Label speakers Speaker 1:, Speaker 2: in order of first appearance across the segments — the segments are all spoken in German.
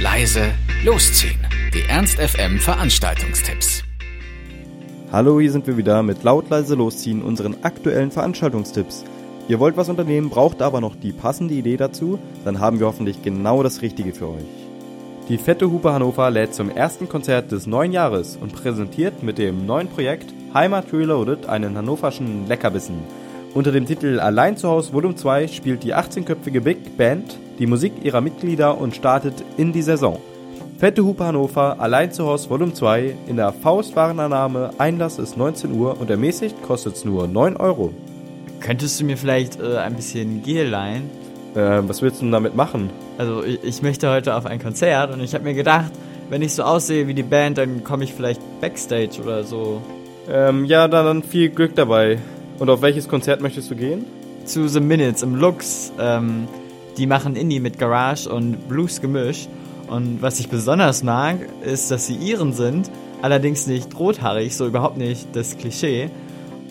Speaker 1: leise, losziehen. Die Ernst FM Veranstaltungstipps.
Speaker 2: Hallo, hier sind wir wieder mit laut leise losziehen unseren aktuellen Veranstaltungstipps. Ihr wollt was unternehmen, braucht aber noch die passende Idee dazu, dann haben wir hoffentlich genau das Richtige für euch. Die Fette Hupe Hannover lädt zum ersten Konzert des neuen Jahres und präsentiert mit dem neuen Projekt Heimat Reloaded einen hannoverschen Leckerbissen. Unter dem Titel Allein zu Haus Volume 2 spielt die 18-köpfige Big Band die Musik ihrer Mitglieder und startet in die Saison. Fette Hupe Hannover, Allein zu Haus Volume 2, in der Faustwarenannahme, Einlass ist 19 Uhr und ermäßigt kostet es nur 9 Euro.
Speaker 3: Könntest du mir vielleicht äh, ein bisschen Gel leihen?
Speaker 2: Äh, was willst du denn damit machen?
Speaker 3: Also ich, ich möchte heute auf ein Konzert und ich habe mir gedacht, wenn ich so aussehe wie die Band, dann komme ich vielleicht backstage oder so.
Speaker 2: Ähm, ja, dann, dann viel Glück dabei. Und auf welches Konzert möchtest du gehen?
Speaker 3: Zu The Minutes im Lux. Ähm, die machen Indie mit Garage und Blues Gemisch. Und was ich besonders mag, ist, dass sie Iren sind, allerdings nicht rothaarig, so überhaupt nicht das Klischee.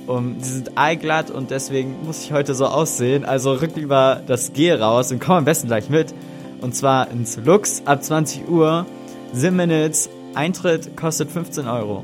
Speaker 3: Und sie sind eiglatt und deswegen muss ich heute so aussehen. Also rück lieber das Gel raus und komm am besten gleich mit. Und zwar ins Lux ab 20 Uhr. Sim Minutes. Eintritt kostet 15 Euro.